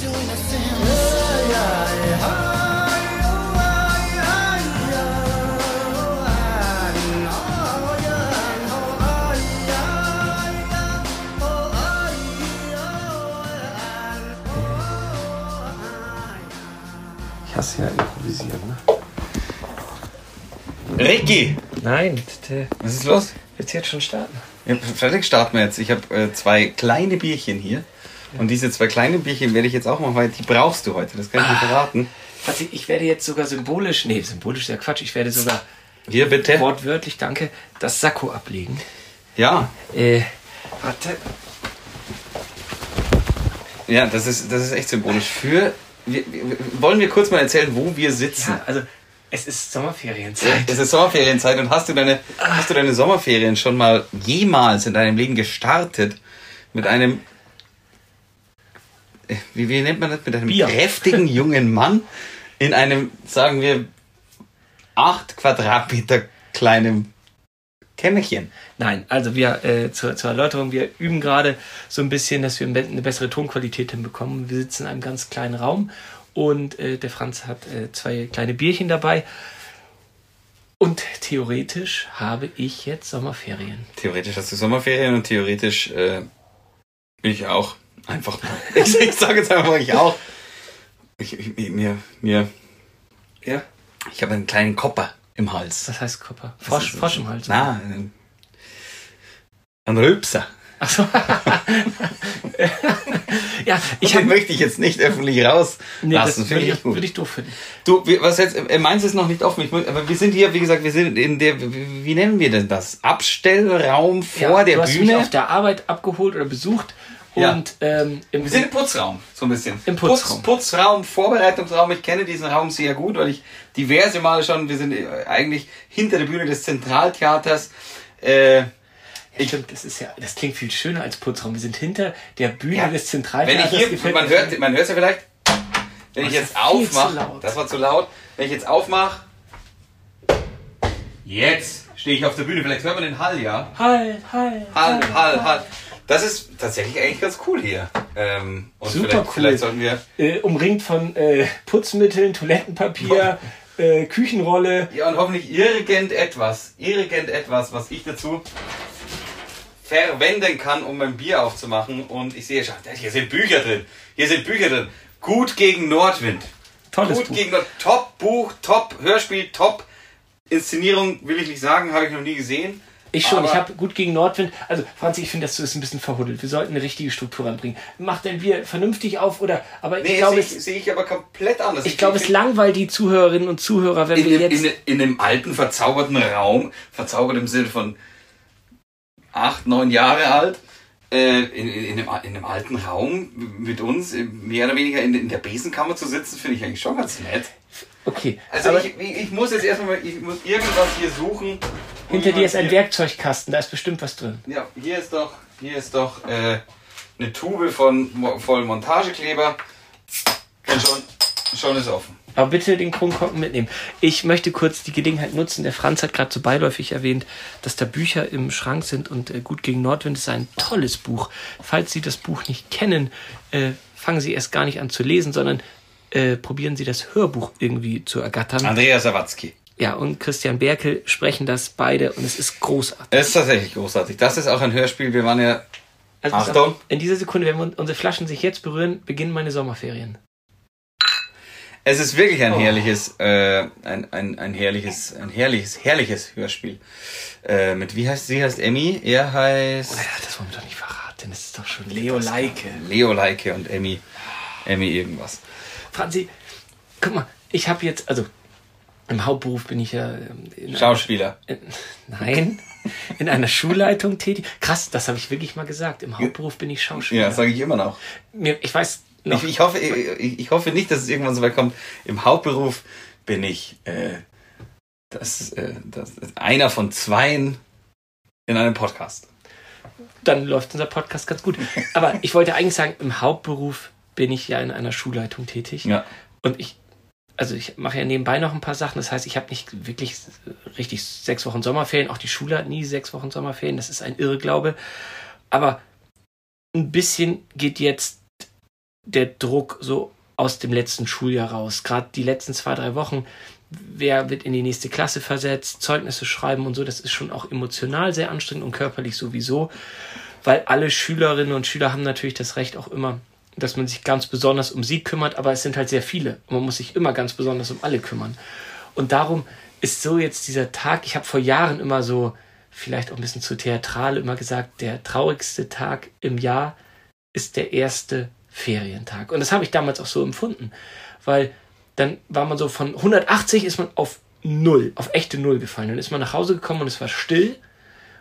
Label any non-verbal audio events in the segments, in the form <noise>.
Ich hasse ja improvisieren, ne? Ricky! Nein, bitte. Was ist los? Willst du jetzt schon starten? Ja, fertig starten wir jetzt. Ich habe äh, zwei kleine Bierchen hier. Und diese zwei kleinen Bierchen werde ich jetzt auch machen, weil die brauchst du heute. Das kann ich dir verraten. Fatzi, ich werde jetzt sogar symbolisch, nee, symbolisch ist ja Quatsch, ich werde sogar Hier bitte. wortwörtlich, danke, das Sakko ablegen. Ja. Äh, warte. Ja, das ist, das ist echt symbolisch. Für. Wir, wir, wollen wir kurz mal erzählen, wo wir sitzen? Ja, also, es ist Sommerferienzeit. Es ist Sommerferienzeit und hast du deine, hast du deine Sommerferien schon mal jemals in deinem Leben gestartet mit einem, wie, wie nennt man das, mit einem Bier. kräftigen jungen Mann in einem, sagen wir, acht Quadratmeter kleinen Kämmerchen? Nein, also wir äh, zur, zur Erläuterung, wir üben gerade so ein bisschen, dass wir eine bessere Tonqualität hinbekommen. Wir sitzen in einem ganz kleinen Raum und äh, der Franz hat äh, zwei kleine Bierchen dabei. Und theoretisch habe ich jetzt Sommerferien. Theoretisch hast du Sommerferien und theoretisch äh, bin ich auch einfach mal. <laughs> Ich, ich sage jetzt einfach ich auch. Ich, ich, mir, mir, Ja. ich habe einen kleinen Kopper im Hals. Was heißt Kopper? Frosch, Frosch im Hals. Na, ein, ein Rülpser. Achso. <laughs> ja, Ich den habe. möchte ich jetzt nicht öffentlich rauslassen. Nee, das Finde würde ich ich, gut. würd ich doof finden. Du, was jetzt, äh, meins ist noch nicht offen. Ich aber wir sind hier, wie gesagt, wir sind in der, wie, nennen wir denn das? Abstellraum vor Ja, der du hast mich Bühne. auf der Arbeit abgeholt oder besucht Ja. und ähm, im Wir sind im Putzraum, so ein bisschen. Im Putzraum. Putz, Putzraum, Vorbereitungsraum. Ich kenne diesen Raum sehr gut, weil ich diverse Male schon, wir sind äh, eigentlich hinter der Bühne des Zentraltheaters. Äh, Ich Stimmt, das ist ja, das klingt viel schöner als Putzraum. Wir sind hinter der Bühne Ja, des wenn ich Zentraltheaters. hier, man hört, man hört es ja vielleicht, wenn ich jetzt aufmache, das war zu laut, wenn ich jetzt aufmache, jetzt stehe ich auf der Bühne, vielleicht hört man den Hall, ja? Hall, Hall, Hall, Hall, Hall. Das ist tatsächlich eigentlich ganz cool hier. Ähm, und Super vielleicht, cool. vielleicht sollten wir, Äh, umringt von äh, Putzmitteln, Toilettenpapier, <laughs> äh, Küchenrolle. ja und hoffentlich irgendetwas, irgendetwas, was ich dazu verwenden kann, um mein Bier aufzumachen. Und ich sehe schon, hier sind Bücher drin. Hier sind Bücher drin. Gut gegen Nordwind. Tolles Gut Buch. gegen Nord. Top Buch, Top Hörspiel, Top Inszenierung, will ich nicht sagen, habe ich noch nie gesehen. Ich schon, Aber- ich habe gut gegen Nordwind. Also, Franzi, ich finde, das ist ein bisschen verhuddelt. Wir sollten eine richtige Struktur ranbringen. Macht dein Bier vernünftig auf oder. Aber ich Nee, glaube, sehe ich, sehe ich aber komplett anders. ich glaube, es langweilt die Zuhörerinnen und Zuhörer, wenn wir dem- jetzt. in, in dem alten, verzauberten Raum, verzaubert im Sinne von acht, neun Jahre alt, äh, in, in, in, dem, in dem alten Raum mit uns, äh, mehr oder weniger in, in der Besenkammer zu sitzen, finde ich eigentlich schon ganz nett. Okay, Also ich, ich, muss jetzt erstmal, mal- ich muss irgendwas hier suchen. hinter dir ist ein Werkzeugkasten, da ist bestimmt was drin. Ja, hier ist doch, hier ist doch äh, eine Tube von voll Montagekleber. Und schon, schon ist offen. Aber bitte den Kronkorken mitnehmen. Ich möchte kurz die Gelegenheit nutzen. Der Franz hat gerade so beiläufig erwähnt, dass da Bücher im Schrank sind und äh, Gut gegen Nordwind ist ein tolles Buch. Falls Sie das Buch nicht kennen, äh, fangen Sie erst gar nicht an zu lesen, sondern äh, probieren Sie das Hörbuch irgendwie zu ergattern. Andrea Sawatzki. Ja, und Christian Berkel sprechen das beide und es ist großartig. Es ist tatsächlich großartig. Das ist auch ein Hörspiel. Wir waren ja Also Achtung. auf, In dieser Sekunde, wenn wir unsere Flaschen sich jetzt berühren, beginnen meine Sommerferien. Es ist wirklich ein Oh. herrliches, äh, ein, ein, ein herrliches, ein herrliches, herrliches Hörspiel. Äh, mit wie heißt sie? Heißt Emmy? Er heißt Ja, das wollen wir doch nicht verraten. Das ist doch schon Leo Leike. Leo Leike und Emmy, Emmy irgendwas. Franzi, guck mal, ich habe jetzt, also im Hauptberuf bin ich ja ähm, in Schauspieler. Einer, nein, in einer Schulleitung tätig. Krass, das habe ich wirklich mal gesagt. Im Hauptberuf bin ich Schauspieler. Ja, sage ich immer noch. Mir, ich weiß noch, Ich, ich, hoffe, ich, ich hoffe nicht, dass es irgendwann so weit kommt. Im Hauptberuf bin ich äh, das, äh, das, einer von zweien in einem Podcast. dann läuft unser Podcast ganz gut. Aber ich wollte eigentlich sagen, im Hauptberuf bin ich ja in einer Schulleitung tätig. Ja. Und ich, also ich mache ja nebenbei noch ein paar Sachen. Das heißt, ich habe nicht wirklich richtig sechs Wochen Sommerferien. Auch die Schule hat nie sechs Wochen Sommerferien. Das ist ein Irrglaube. Aber ein bisschen geht jetzt der Druck so aus dem letzten Schuljahr raus. Gerade die letzten zwei, drei Wochen, wer wird in die nächste Klasse versetzt, Zeugnisse schreiben und so, das ist schon auch emotional sehr anstrengend und körperlich sowieso, weil alle Schülerinnen und Schüler haben natürlich das Recht auch immer, dass man sich ganz besonders um sie kümmert, aber es sind halt sehr viele und man muss sich immer ganz besonders um alle kümmern. Und darum ist so jetzt dieser Tag, ich habe vor Jahren immer so, vielleicht auch ein bisschen zu theatral, immer gesagt, der traurigste Tag im Jahr ist der erste Ferientag. Und das habe ich damals auch so empfunden, weil dann war man so von 180 ist man auf null, auf echte Null gefallen. Dann ist man nach Hause gekommen und es war still.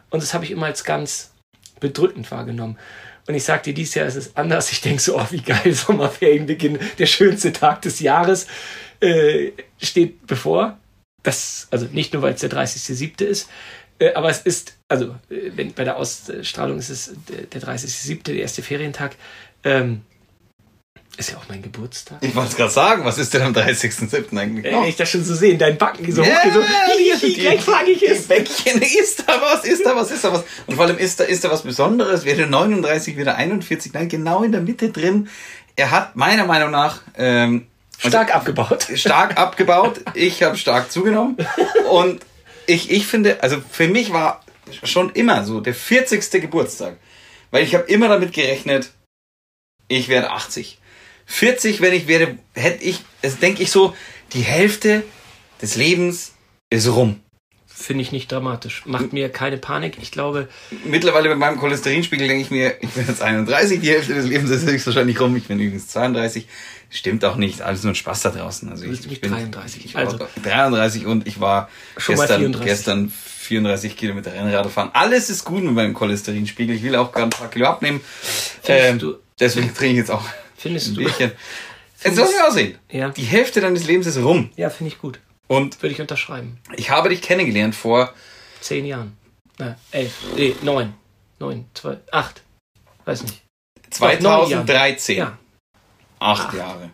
Und das habe ich immer als ganz bedrückend wahrgenommen. Und ich dir, dieses Jahr ist es anders. Ich denke so, oh, wie geil, Sommerferienbeginn, der schönste Tag des Jahres äh, steht bevor. Das, also nicht nur, weil es der 30.07. ist, äh, aber es ist, also äh, wenn, bei der Ausstrahlung ist es der, der 30.07., der erste Ferientag. Ähm, ist ja auch mein Geburtstag. Ich wollte es gerade sagen, was ist denn am 30.07. eigentlich? Äh, ich das schon so sehen, dein Backen so yeah, hoch, so, hier, wie kleinflagig ist. Bäckchen, ist da was, ist da was, ist da was. Und vor allem ist da, ist da was Besonderes, weder 39, weder 41, nein, genau in der Mitte drin. Er hat meiner Meinung nach ähm, also stark also, abgebaut. Stark abgebaut. Ich habe stark zugenommen. Und ich, ich finde, also für mich war schon immer so der 40. Geburtstag. Weil ich habe immer damit gerechnet, ich werde 80. 40, wenn ich werde, hätte ich, es denke ich so, die Hälfte des Lebens ist rum. Finde ich nicht dramatisch. Macht mir keine Panik. Ich glaube. Mittlerweile mit meinem Cholesterinspiegel denke ich mir, ich bin jetzt 31, die Hälfte des Lebens ist höchstwahrscheinlich rum. Ich bin übrigens 32. Stimmt auch nicht, alles nur ein Spaß da draußen. Also ich, ich bin 33. Ich also 33 und ich war gestern, gestern 34 Kilometer Rennrad fahren. Alles ist gut mit meinem Cholesterinspiegel. Ich will auch gerade ein paar Kilo abnehmen. Ähm, deswegen trinke ich jetzt auch Findest du? Bierchen. Es soll ja aussehen. Ja. Die Hälfte deines Lebens ist rum. Ja, finde ich gut. Und würde ich unterschreiben. Ich habe dich kennengelernt vor zehn Jahren. Na, elf, nee, neun, neun, zwei, acht. Weiß nicht. 2013. Ja. Acht, Jahre.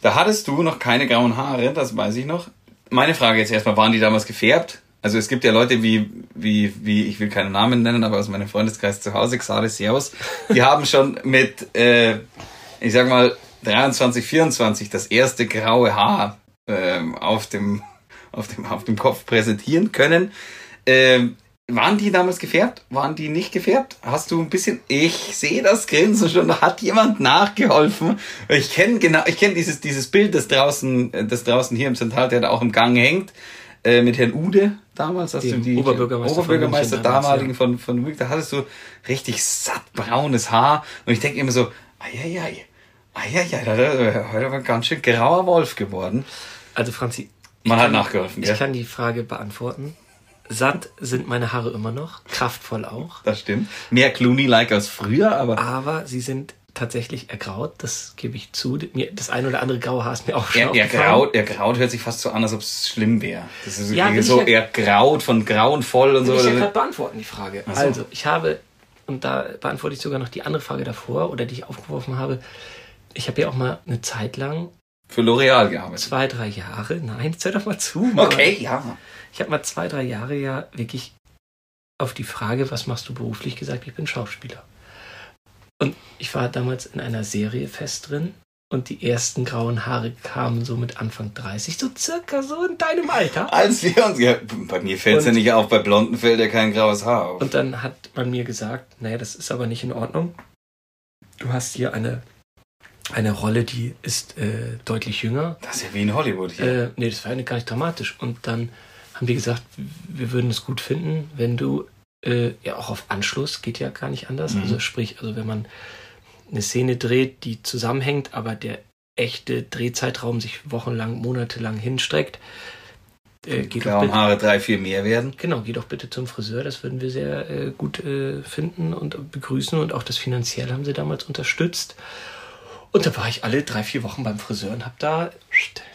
Da hattest du noch keine grauen Haare, das weiß ich noch. Meine Frage jetzt erstmal, waren die damals gefärbt? Also es gibt ja Leute wie, wie, wie, ich will keinen Namen nennen, aber aus meinem Freundeskreis zu Hause, Xade Servus, die haben schon mit, äh, ich sag mal, 23, 24 das erste graue Haar ähm, auf, dem, <laughs> auf, dem, auf dem Kopf präsentieren können. Ähm, waren die damals gefärbt? Waren die nicht gefärbt? Hast du ein bisschen, ich sehe das Grinsen schon, da hat jemand nachgeholfen. Ich kenne genau, ich kenne dieses, dieses Bild, das draußen, das draußen hier im Zentraltheater auch im Gang hängt, äh, mit Herrn Ude damals, hast Dem du die Oberbürgermeister, Oberbürgermeister von damaligen von, von München, da hattest du richtig satt braunes Haar und ich denke immer so, eieiei, eieiei, da ist heute ein ganz schön grauer Wolf geworden. Also Franzi, Man hat nachgeholfen, ich gell? kann die Frage beantworten. Satt sind meine Haare immer noch, kraftvoll auch. Das stimmt. Mehr Clooney-like als früher, aber Aber sie sind tatsächlich ergraut, das gebe ich zu. Mir, das ein oder andere graue Haar ist mir auch schon er, er, aufgefallen. graut, er graut hört sich fast so an, als ob es schlimm wäre. Das ist Ja, so, ich ja- er graut von grauenvoll und so. Ich ja gerade beantworten, die Frage. So. Also, ich habe, und da beantworte ich sogar noch die andere Frage davor, oder die ich aufgeworfen habe. Ich habe ja auch mal eine Zeit lang, Für L'Oreal gearbeitet. zwei, drei Jahre, nein, jetzt hör doch mal zu. Mann. Okay, ja. Ich habe mal zwei, drei Jahre ja wirklich auf die Frage, was machst du beruflich, gesagt, ich bin Schauspieler. Und ich war damals in einer Serie fest drin und die ersten grauen Haare kamen so mit Anfang 30, so circa so in deinem Alter. <laughs> Als wir uns, ja, bei mir fällt es ja nicht auf, bei Blonden fällt ja kein graues Haar auf. Und dann hat man mir gesagt, naja, das ist aber nicht in Ordnung. Du hast hier eine, eine Rolle, die ist äh, deutlich jünger. Das ist ja wie in Hollywood hier. Äh, nee, das war ja gar nicht dramatisch. Und dann haben die gesagt, wir würden es gut finden, wenn du äh, ja auch auf Anschluss, geht ja gar nicht anders. Mhm. Also sprich, also wenn man eine Szene dreht, die zusammenhängt, aber der echte Drehzeitraum sich wochenlang, monatelang hinstreckt, äh, geht Grauen bitte, Haare drei, vier mehr werden. genau, geh doch bitte zum Friseur, das würden wir sehr äh, gut äh, finden und begrüßen und auch das finanziell haben sie damals unterstützt. Und da war ich alle drei, vier Wochen beim Friseur und habe da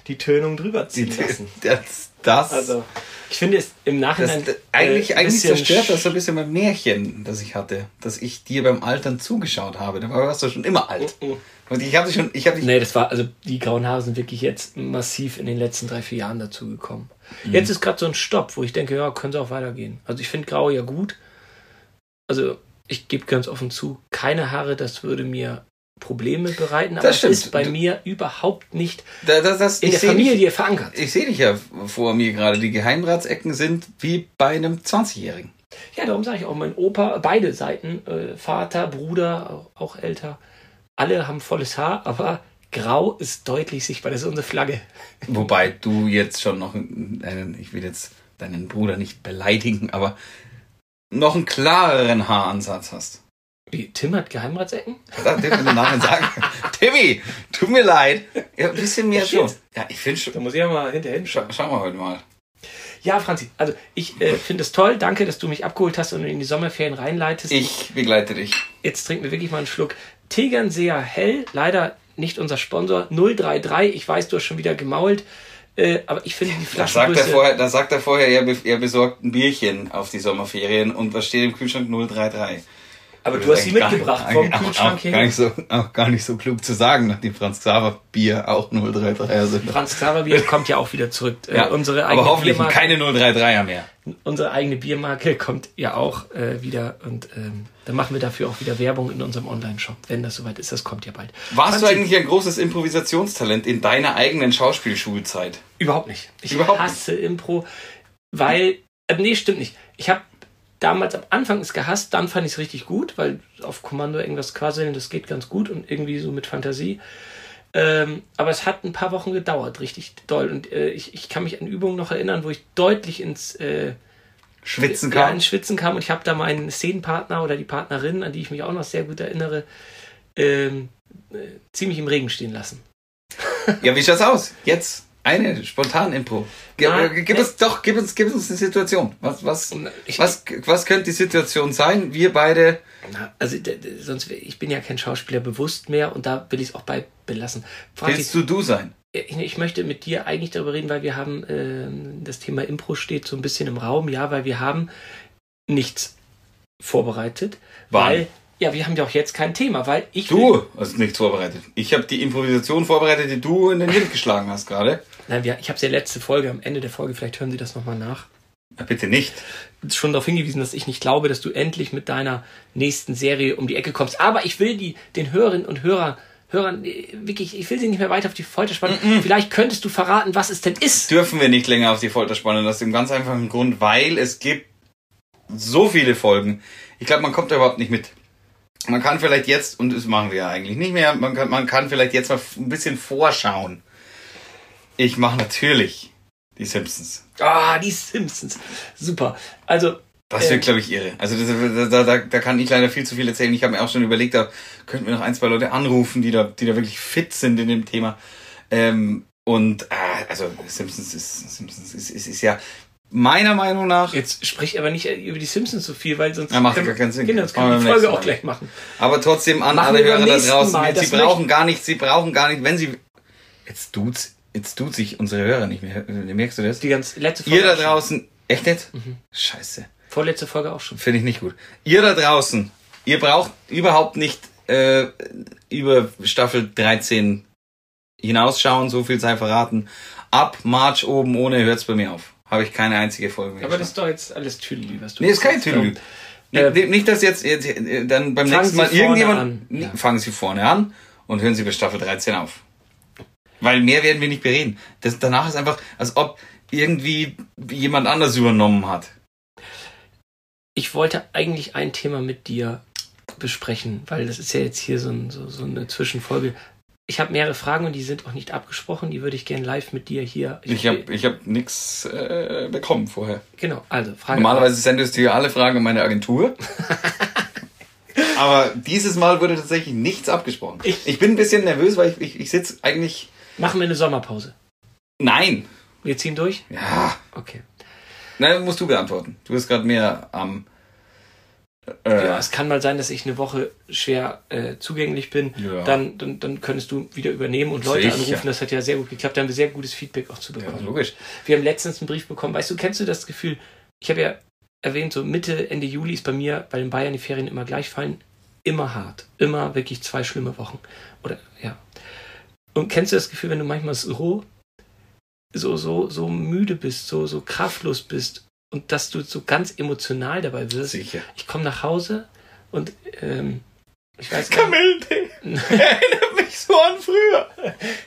die Tönung drüber ziehen lassen. <laughs> Das, das, Also, ich finde es im das, Nachhinein. das eigentlich, äh, eigentlich zerstört das so ein sch- bisschen mein Märchen, das ich hatte, dass ich dir beim Altern zugeschaut habe. Da warst du schon immer alt. Oh, oh. Und ich habe dich schon, ich habe dich Nee, das war, also die grauen Haare sind wirklich jetzt massiv in den letzten drei, vier Jahren dazugekommen. Mhm. Jetzt ist gerade so ein Stopp, wo ich denke, ja, können sie auch weitergehen. Also ich finde grau ja gut. Also ich gebe ganz offen zu, keine Haare, das würde mir Probleme bereiten, aber Das stimmt. ist bei mir überhaupt nicht Da, das, das, in ich der Familie Dich, verankert. ich sehe dich ja vor mir gerade. Die Geheimratsecken sind wie bei einem 20-Jährigen. Ja, darum sage ich auch, mein Opa, beide Seiten, äh, Vater, Bruder, auch, auch älter, alle haben volles Haar, aber grau ist deutlich sichtbar. Das ist unsere Flagge. Wobei du jetzt schon noch einen, ich will jetzt deinen Bruder nicht beleidigen, aber noch einen klareren Haaransatz hast. Wie, Tim hat Geheimratsecken? Darf ich nachher sagen. <laughs> Timmy, tut mir leid. Ja, ein bisschen mehr schon. Ja, ich finde schon. Da muss ich ja mal hinterher Schau, hinschauen. schauen wir heute mal. Ja, Franzi, also ich äh, finde es toll. Danke, dass du mich abgeholt hast und in die Sommerferien reinleitest. Ich begleite dich. Jetzt trinken wir wirklich mal einen Schluck. Tegernseer Hell, leider nicht unser Sponsor, 033. Ich weiß, du hast schon wieder gemault. Äh, aber ich finde die Da sagt, er vorher, da sagt er vorher, er, er besorgt ein Bierchen auf die Sommerferien und was steht im Kühlschrank 033. aber du hast sie Gar- mitgebracht vom auch, Kühlschrank auch, hier. gar nicht so, auch gar nicht so klug zu sagen, nachdem Franz Xaver Bier auch 033er sind. Franz Xaver Bier <laughs> kommt ja auch wieder zurück. Äh, Ja, unsere eigene aber hoffentlich Biermarke, keine 033er mehr. unsere eigene Biermarke kommt ja auch äh, wieder und ähm, dann machen wir dafür auch wieder Werbung in unserem Online-Shop, wenn das soweit ist. Das kommt ja bald. Warst du Franzi, eigentlich ein großes Improvisationstalent in deiner eigenen Schauspielschulzeit? Überhaupt nicht. Ich Überhaupt hasse Impro, weil. Äh, nee, stimmt nicht. Ich habe damals am Anfang es gehasst, dann fand ich es richtig gut, weil auf Kommando irgendwas quasseln, das geht ganz gut und irgendwie so mit Fantasie. Ähm, aber es hat ein paar Wochen gedauert, richtig doll. Und äh, ich, ich kann mich an Übungen noch erinnern, wo ich deutlich ins, äh, Schwitzen ja, kam? ins Schwitzen kam. Und ich habe da meinen Szenenpartner oder die Partnerin, an die ich mich auch noch sehr gut erinnere, ähm, äh, ziemlich im Regen stehen lassen. Ja, wie schaut's aus? Jetzt eine spontan Impro. Gib, Na, äh, gib ne- uns doch, gib uns, gib uns eine Situation. Was, was, Ich, was, was könnte die Situation sein? Wir beide. Na, also sonst ich bin ja kein Schauspieler bewusst mehr und da will ich es auch bei belassen. Franzi, Willst du du sein? ich, ich möchte mit dir eigentlich darüber reden, weil wir haben ähm, das Thema Impro steht so ein bisschen im Raum, ja, weil wir haben nichts vorbereitet, Wann? weil ja, wir haben ja auch jetzt kein Thema, weil ich Du hast nichts vorbereitet. Ich habe die Improvisation vorbereitet, die du in den Wind geschlagen hast gerade. Nein, wir, ich habe es ja letzte Folge am Ende der Folge, vielleicht hören Sie das nochmal nach. Na, bitte nicht. schon darauf hingewiesen, dass ich nicht glaube, dass du endlich mit deiner nächsten Serie um die Ecke kommst. Aber ich will die den Hörerinnen und Hörern, Hörern äh, wirklich, ich will sie nicht mehr weiter auf die Folter spannen. Vielleicht könntest du verraten, was es denn ist. Dürfen wir nicht länger auf die Folter spannen. Das ist dem ganz einfachen Grund, weil es gibt so viele Folgen. Ich glaube, man kommt da überhaupt nicht mit. Man kann vielleicht jetzt, und das machen wir ja eigentlich nicht mehr, man kann, man kann vielleicht jetzt mal ein bisschen vorschauen. Ich mache natürlich die Simpsons. Ah, die Simpsons. Super. Also, Das wird, Äh. glaube ich, irre. Also das, da, da, da kann ich leider viel zu viel erzählen. Ich habe mir auch schon überlegt, da könnten wir noch ein, zwei Leute anrufen, die da, die da wirklich fit sind in dem Thema. Ähm, und äh, also Simpsons ist, Simpsons ist, ist, ist ja meiner Meinung nach, jetzt sprich aber nicht über die Simpsons so viel, weil sonst Ja, macht können- gar keinen Sinn. Genau, Machen können wir die Folge auch gleich machen. aber trotzdem an Machen alle Hörer da draußen, Mal. sie brauchen gar nicht, sie brauchen gar nicht, wenn sie jetzt tut's, jetzt tut sich unsere Hörer nicht mehr. Merkst du das? Die ganz letzte Folge. Ihr da draußen, echt nicht? Mhm. Scheiße. Vorletzte Folge auch schon. Finde ich nicht gut. Ihr da draußen, ihr braucht überhaupt nicht äh, über Staffel 13 hinausschauen, so viel sei verraten. Ab March oben ohne hört's bei mir auf. Habe ich keine einzige Folge mehr. Aber das ist doch jetzt alles Tüdelü, was du nee, ist kein. Tüdelü. Äh, Nicht, dass jetzt, jetzt äh, dann beim nächsten Mal irgendjemand. an. Fangen Sie vorne an und hören Sie bei Staffel 13 auf. Weil mehr werden wir nicht bereden. Das, danach ist einfach, als ob irgendwie jemand anders übernommen hat. Ich wollte eigentlich ein Thema mit dir besprechen, weil das ist ja jetzt hier so, ein, so, so eine Zwischenfolge. Ich habe mehrere Fragen und die sind auch nicht abgesprochen. Die würde ich gerne live mit dir hier. Ich habe ich hab nichts äh, bekommen vorher. Genau, also Frage. Normalerweise sendest du ja alle Fragen an meine Agentur. <laughs> Aber dieses Mal wurde tatsächlich nichts abgesprochen. Ich- Ich bin ein bisschen nervös, weil ich, ich, ich sitze eigentlich. Machen wir eine Sommerpause. Nein! Wir ziehen durch? Ja. Okay. Nein, musst du beantworten. Du bist gerade mehr am. äh, Ja, es kann mal sein, dass ich eine Woche schwer äh, zugänglich bin. Ja. Dann, dann, dann könntest du wieder übernehmen und Leute Sicher. anrufen. Das hat ja sehr gut geklappt. Da haben wir sehr gutes Feedback auch zu ja, bekommen. logisch. Wir haben letztens einen Brief bekommen. Weißt du, kennst du das Gefühl? Ich habe ja erwähnt, so Mitte, Ende Juli ist bei mir, bei den Bayern die Ferien immer gleich fallen. Immer hart. Immer wirklich zwei schlimme Wochen. Oder, ja. Und kennst du das Gefühl, wenn du manchmal so, so, so, so müde bist, so, so kraftlos bist und dass du so ganz emotional dabei wirst? Sicher. Ich komme nach Hause und ähm, Ich weiß. Kamillentee. <laughs> Erinnert mich so an früher.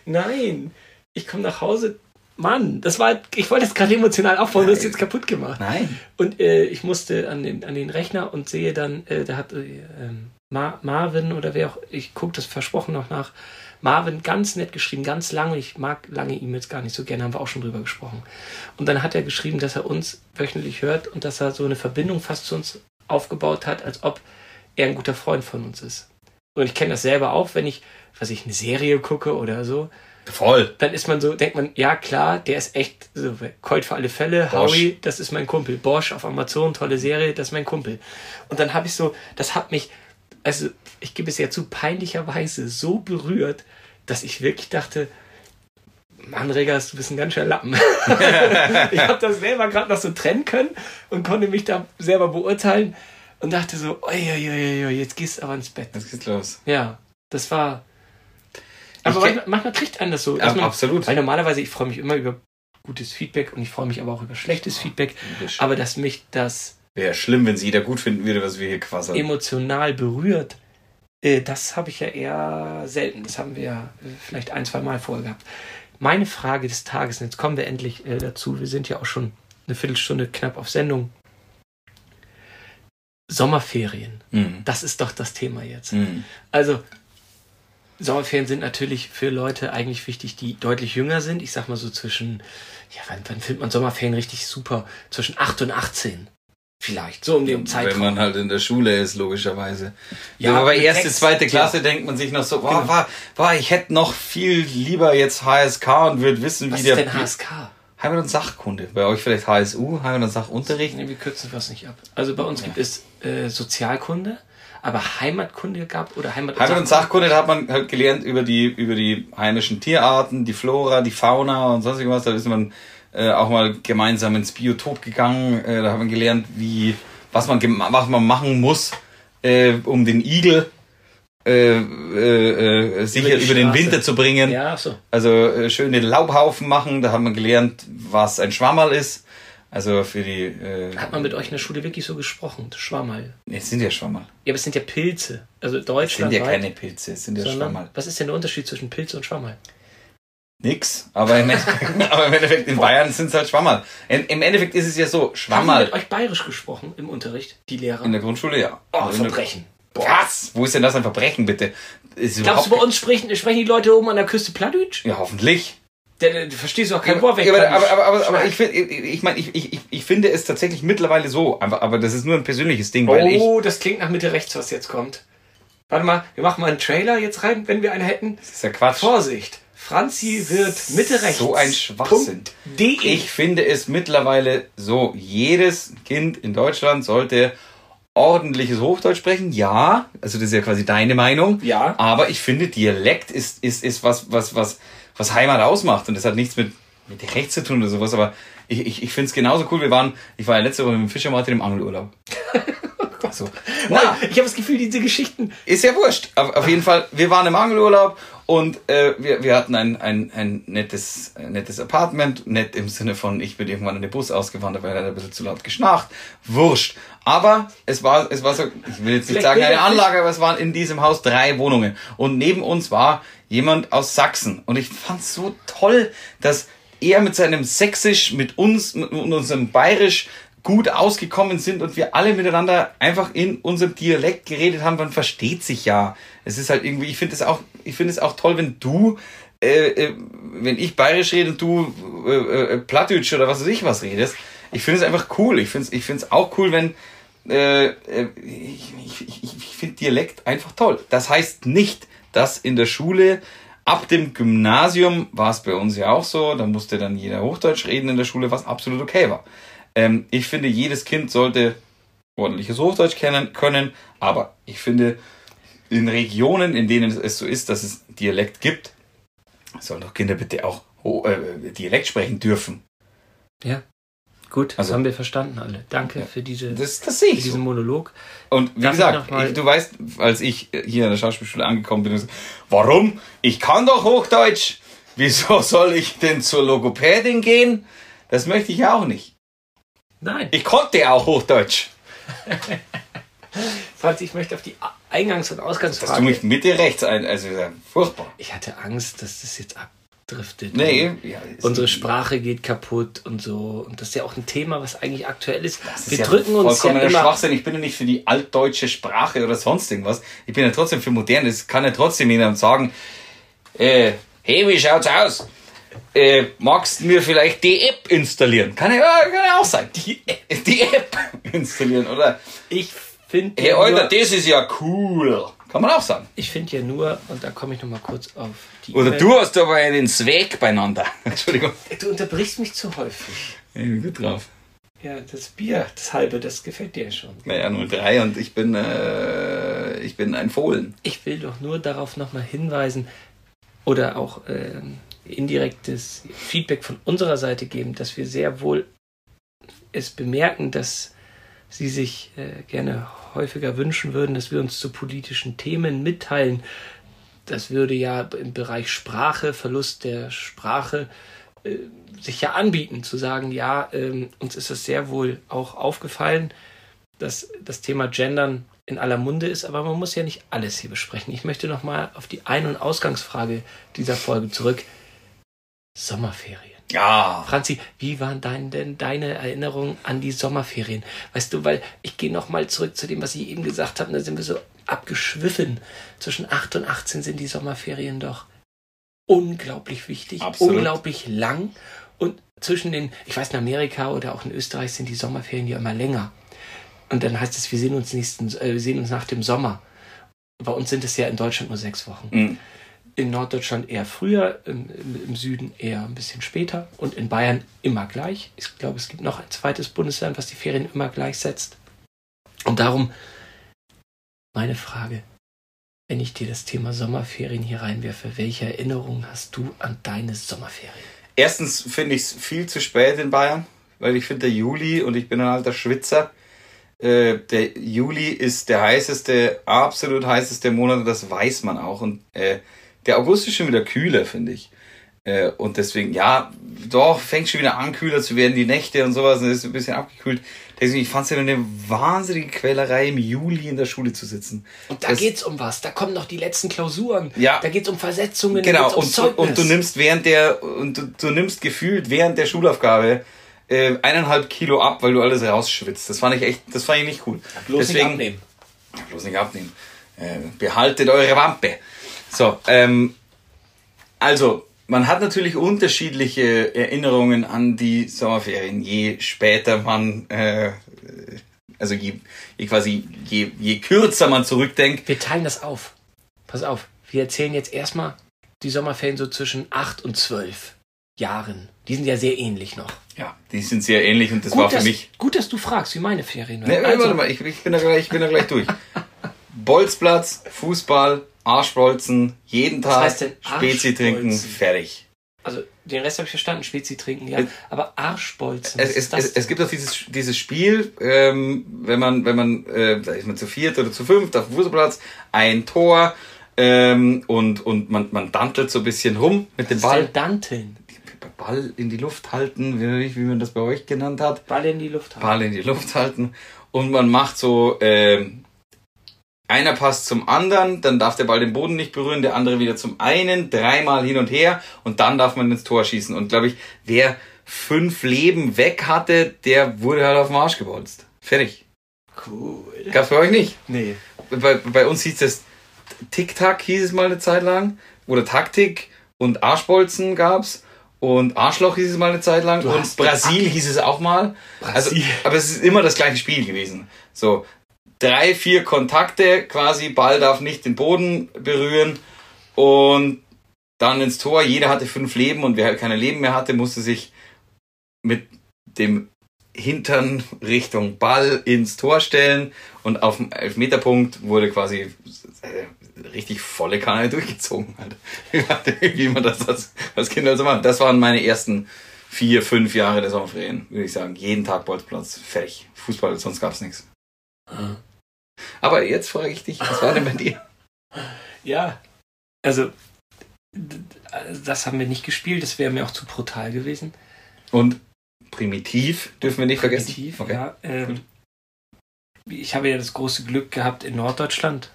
Nein, ich komme nach Hause. Mann, das war, ich wollte das gerade emotional aufbauen, du hast jetzt kaputt gemacht. Nein. Und äh, ich musste an den, an den Rechner und sehe dann, äh, da hat äh, ähm, Mar Marvin oder wer auch, ich gucke das versprochen noch nach, Marvin ganz nett geschrieben, ganz lange, ich mag lange E-Mails gar nicht so gerne, haben wir auch schon drüber gesprochen. Und dann hat er geschrieben, dass er uns wöchentlich hört und dass er so eine Verbindung fast zu uns aufgebaut hat, als ob er ein guter Freund von uns ist. Und ich kenne das selber auch, wenn ich, was ich, eine Serie gucke oder so, Voll. dann ist man so, denkt man, ja klar, der ist echt so, Colt für alle Fälle, Bosch. Howie, das ist mein Kumpel. Bosch auf Amazon, tolle Serie, das ist mein Kumpel. Und dann habe ich so, das hat mich, also ich gebe es ja zu, peinlicherweise so berührt, dass ich wirklich dachte, Mann, Regas, du bist ein ganz schöner Lappen. <laughs> ich habe das selber gerade noch so trennen können und konnte mich da selber beurteilen und dachte so, oi, jetzt gehst du aber ins Bett. Jetzt geht's los. Ja, das war. Aber Ich manchmal, manchmal kriegt einen das so. Ja, absolut. Weil normalerweise, ich freue mich immer über gutes Feedback und ich freue mich aber auch über schlechtes Feedback. Aber dass mich das Wäre schlimm, wenn sie jeder gut finden würde, was wir hier quassern. emotional berührt, äh, das habe ich ja eher selten. Das haben wir ja äh, vielleicht ein, zwei Mal vorher gehabt. Meine Frage des Tages, und jetzt kommen wir endlich äh, dazu, wir sind ja auch schon eine Viertelstunde knapp auf Sendung. Sommerferien, Mhm. das ist doch das Thema jetzt. Mhm. Also, Sommerferien sind natürlich für Leute eigentlich wichtig, die deutlich jünger sind. Ich sag mal so zwischen, ja, wann, wann findet man Sommerferien richtig super? Zwischen 8 und 18. Vielleicht, so um den Wenn Zeitraum. man halt in der Schule ist, logischerweise. Ja, Ja, aber erste, sechs- zweite Klasse ja. denkt man sich noch so, boah, Genau. war, war, ich hätte noch viel lieber jetzt HSK und würde wissen, Was wie ist der denn HSK? Heimat- und Sachkunde. Bei euch vielleicht HSU, Heimat- und Sachunterricht. Nee, wir kürzen was nicht ab. Also bei uns gibt es äh, Sozialkunde, aber Heimatkunde gab oder Heimat, Heimat- und Sachkunde, da hat man halt gelernt über die, über die heimischen Tierarten, die Flora, die Fauna und sonst was. Da ist man äh, auch mal gemeinsam ins Biotop gegangen. Äh, da hat man gelernt, wie, was man, was man machen muss, äh, um den Igel äh, äh, äh, sicher die über, den. Winter zu bringen. Ja, so. Also äh, schöne Laubhaufen machen. Da hat man gelernt, was ein Schwammerl ist. Also für die. Äh, Hat man mit euch in der Schule wirklich so gesprochen? Schwammerl. nee, es sind ja Schwammerl. Ja, aber es sind ja Pilze. Also Es sind Deutschland. ja keine Pilze, es sind ja Schwammerl. Was ist denn der Unterschied zwischen Pilze und Schwammerl? Nix, aber im Endeffekt, <laughs> aber im Endeffekt in Bayern sind es halt Schwammerl. Im Endeffekt ist es ja so, Haben die Schwammerl mit euch bayerisch gesprochen im Unterricht, die Lehrer? in der Grundschule, ja. oh, Also Verbrechen. Was? Wo ist denn das ein Verbrechen, bitte? Ist Glaubst du, bei uns sprechen, sprechen die Leute oben an der Küste Plattdeutsch? Ja, hoffentlich. Der, du verstehst doch kein Ja, Wort weg. aber, aber, aber, aber, aber ich, find, ich, meine, ich, ich, ich- ich finde es tatsächlich mittlerweile so, aber, aber das ist nur ein persönliches Ding, weil ich. Oh, das klingt nach Mitte rechts, was jetzt kommt. Warte mal, wir machen mal einen Trailer jetzt rein, wenn wir einen hätten. Das ist ja Quatsch. Vorsicht, Franzi wird Mitte rechts. So ein Schwachsinn. De. Ich finde es mittlerweile so, jedes Kind in Deutschland sollte ordentliches Hochdeutsch sprechen. Ja, also das ist ja quasi deine Meinung. Ja. Aber ich finde, Dialekt ist, ist, ist was, was, was, was Heimat ausmacht. Und das hat nichts mit, mit rechts zu tun oder sowas. Aber ich, ich, ich finde es genauso cool. Wir waren, ich war ja letzte Woche mit dem Fischer Martin im Angelurlaub. <laughs> so. Na, ich habe das Gefühl, diese Geschichten. Ist ja wurscht. Auf, auf jeden Fall, wir waren im Angelurlaub und äh, wir, wir hatten ein, ein, ein nettes, ein nettes Apartment. Nett im Sinne von, ich bin irgendwann in den Bus ausgewandert, weil er hat ein bisschen zu laut geschnarcht. Wurscht. Aber es war, es war so, ich will jetzt nicht Vielleicht sagen eine Anlage, aber es waren in diesem Haus drei Wohnungen. Und neben uns war jemand aus Sachsen. Und ich fand's so toll, dass er mit seinem Sächsisch, mit uns, mit unserem Bayerisch gut ausgekommen sind und wir alle miteinander einfach in unserem Dialekt geredet haben, man versteht sich ja. Es ist halt irgendwie, ich finde es auch, ich finde es auch toll, wenn du, äh, äh, wenn ich bayerisch rede und du äh, äh, Plattdeutsch oder was weiß ich was redest. Ich finde es einfach cool. Ich finde es, ich finde es auch cool, wenn äh, äh, ich, ich, ich finde Dialekt einfach toll. Das heißt nicht, dass in der Schule ab dem Gymnasium war es bei uns ja auch so, da musste dann jeder Hochdeutsch reden in der Schule, was absolut okay war. Ähm, ich finde, jedes Kind sollte ordentliches Hochdeutsch kennen können, aber ich finde, in Regionen, in denen es so ist, dass es Dialekt gibt, sollen doch Kinder bitte auch Ho- äh, Dialekt sprechen dürfen. Ja. Gut, das Also- haben wir verstanden alle. Danke für, diese, Das, das für ich so. diesen Monolog. Und wie Darf ich gesagt, mal- ich, du weißt, als ich hier an der Schauspielschule angekommen bin, so, warum? Ich kann doch Hochdeutsch. Wieso soll ich denn zur Logopädin gehen? Das möchte ich auch nicht. Nein. Ich konnte auch Hochdeutsch. <laughs> Franz, ich möchte auf die Eingangs- und Ausgangsfrage. Dass du mich mit dir rechts ein, also ja, furchtbar. Ich hatte Angst, dass das jetzt abdriftet. Nee, ja, ist- Unsere Sprache geht kaputt und so. Und das ist ja auch ein Thema, was eigentlich aktuell ist. Das ist Wir ja drücken uns ja immer. Schwachsinn. Ich bin ja nicht für die altdeutsche Sprache oder sonst irgendwas. Ich bin ja trotzdem für modern. Es kann ja trotzdem jemand sagen, äh, hey, wie schaut's aus? Äh, magst du mir vielleicht die App installieren? Kann ja, kann auch sein. Die, die App installieren, oder? Ich finde Hey, ja, Alter, nur- das ist ja cool. Kann man auch sagen. ich find ja nur, und da komme ich noch mal kurz auf die Oder E-Mail. du hast aber einen Swag beieinander. <laughs> Entschuldigung. Du unterbrichst mich zu häufig. Ich bin gut drauf. Ja, das Bier, das halbe, das gefällt dir ja schon. Naja, 03 und ich bin, äh, ich bin ein Fohlen. Ich will doch nur darauf nochmal hinweisen oder auch ähm, indirektes Feedback von unserer Seite geben, dass wir sehr wohl es bemerken, dass Sie sich äh, gerne häufiger wünschen würden, dass wir uns zu politischen Themen mitteilen. Das würde ja im Bereich Sprache, Verlust der Sprache, äh, sich ja anbieten, zu sagen, ja, ähm, uns ist es sehr wohl auch aufgefallen, dass das Thema Gendern in aller Munde ist, aber man muss ja nicht alles hier besprechen. Ich möchte nochmal auf die Ein- und Ausgangsfrage dieser Folge zurück. Sommerferien. Ja. Franzi, wie waren dein, denn deine Erinnerungen an die Sommerferien? Weißt du, weil ich gehe nochmal zurück zu dem, was ich eben gesagt habe, da sind wir so abgeschwiffen. Zwischen 8 und 18 sind die Sommerferien doch unglaublich wichtig, Absolut. unglaublich lang. Und zwischen den, ich weiß, in Amerika oder auch in Österreich sind die Sommerferien ja immer länger. Und dann heißt es, wir sehen uns nächsten, äh, wir sehen uns nach dem Sommer. Bei uns sind es ja in Deutschland nur sechs Wochen. Mhm. In Norddeutschland eher früher, im, im, Süden eher ein bisschen später und in Bayern immer gleich. Ich glaube, es gibt noch ein zweites Bundesland, was die Ferien immer gleichsetzt. Und darum meine Frage, wenn ich dir das Thema Sommerferien hier reinwerfe, welche Erinnerungen hast du an deine Sommerferien? Erstens finde ich es viel zu spät in Bayern, weil ich finde der Juli und ich bin ein alter Schwitzer. Äh, der Juli ist der heißeste, absolut heißeste Monat und das weiß man auch. Und äh, der August ist schon wieder kühler, finde ich. Äh, und deswegen, ja, doch, fängt schon wieder an, kühler zu werden, die Nächte und sowas, und es ist ein bisschen abgekühlt. Deswegen, ich fand es ja eine wahnsinnige Quälerei, im Juli in der Schule zu sitzen. Und da Das- geht's um was. Da kommen noch die letzten Klausuren. Ja. Da geht's um Versetzungen. Genau, und, du- und du Zeugnis. nimmst während der, und du, du nimmst gefühlt während der Schulaufgabe äh, eineinhalb Kilo ab, weil du alles rausschwitzt. Das fand ich echt, das fand ich nicht cool. bloß nicht abnehmen. Bloß nicht abnehmen. Äh, behaltet eure Wampe. So, ähm, also, man hat natürlich unterschiedliche Erinnerungen an die Sommerferien, je später man, äh, also je, je quasi, je, je kürzer man zurückdenkt. Wir teilen das auf. Pass auf. Wir erzählen jetzt erstmal die Sommerferien so zwischen 8 und 12 Jahren. Die sind ja sehr ähnlich noch. Ja, die sind sehr ähnlich und das war für dass, mich. gut, dass du fragst, wie meine Ferien waren. Ne, Also, warte mal, ich, ich, bin da gleich, ich bin da gleich durch. <laughs> Bolzplatz, Fußball, Arschbolzen, jeden Tag, heißt denn Spezi trinken, fertig. also den Rest habe ich verstanden, Spezi trinken, ja. Aber Arschbolzen, Es, was es, das es, es gibt auch dieses, dieses Spiel, ähm, wenn man, wenn man, äh, da ist man zu viert oder zu fünft auf dem Fußballplatz, ein Tor ähm, und, und man, man dantelt so ein bisschen rum mit dem Was ist denn Ball. Danteln? Ball in die Luft halten, wie, wie man das bei euch genannt hat. Ball in die Luft haben. Ball in die Luft halten und man macht so, ähm, einer passt zum anderen, dann darf der Ball den Boden nicht berühren, der andere wieder zum einen, dreimal hin und her und dann darf man ins Tor schießen. Und glaube ich, wer fünf Leben weg hatte, der wurde halt auf den Arsch gebolzt. Fertig. Cool. Gab's bei euch nicht? Nee. Bei, bei uns hieß es Tic-Tac hieß es mal eine Zeit lang. Oder Taktik und Arschbolzen gab's. Und Arschloch hieß es mal eine Zeit lang. Du und Brasil hieß es auch mal. Also, Brasil. aber es ist immer das gleiche Spiel gewesen. So, drei, vier Kontakte quasi, Ball darf nicht den Boden berühren und dann ins Tor. Jeder hatte fünf Leben und wer halt keine Leben mehr hatte, musste sich mit dem Hintern Richtung Ball ins Tor stellen und auf dem Elfmeterpunkt wurde quasi äh, richtig volle Kanne durchgezogen. Halt. <laughs> Wie man das als, als Kind also macht. Das waren meine ersten vier, fünf Jahre der Sommerferien, würde ich sagen. Jeden Tag Bolzplatz, fertig. Fußball, sonst gab's nichts. Aber jetzt frage ich dich, was war denn bei dir? Ja. Also, das haben wir nicht gespielt, das wäre mir auch zu brutal gewesen. Und primitiv dürfen wir nicht vergessen. Primitiv, Okay. ja. Ähm, ich habe ja das große Glück gehabt, in Norddeutschland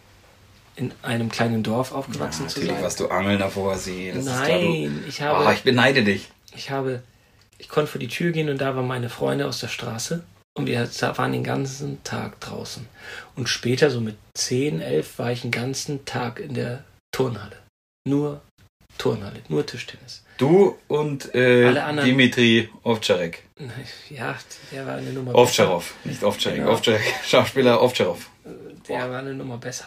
in einem kleinen Dorf aufgewachsen Ja, zu natürlich sein. warst du angeln hoher See. Das Nein, ich habe, Ah, ich beneide dich. ich habe, ich konnte vor die Tür gehen und da waren meine Freunde aus der Straße und wir waren den ganzen Tag draußen. Und später, so mit 10, 11, war ich den ganzen Tag in der Turnhalle. Nur Turnhalle, nur Tischtennis. Du und äh, anderen- Dimitri Ovtcharek. Ja, der war eine Nummer Ovtcharov, nicht Ovtcharek. Genau. Ovtcharek, Schauspieler Ovtcharov. besser. Der war eine Nummer besser.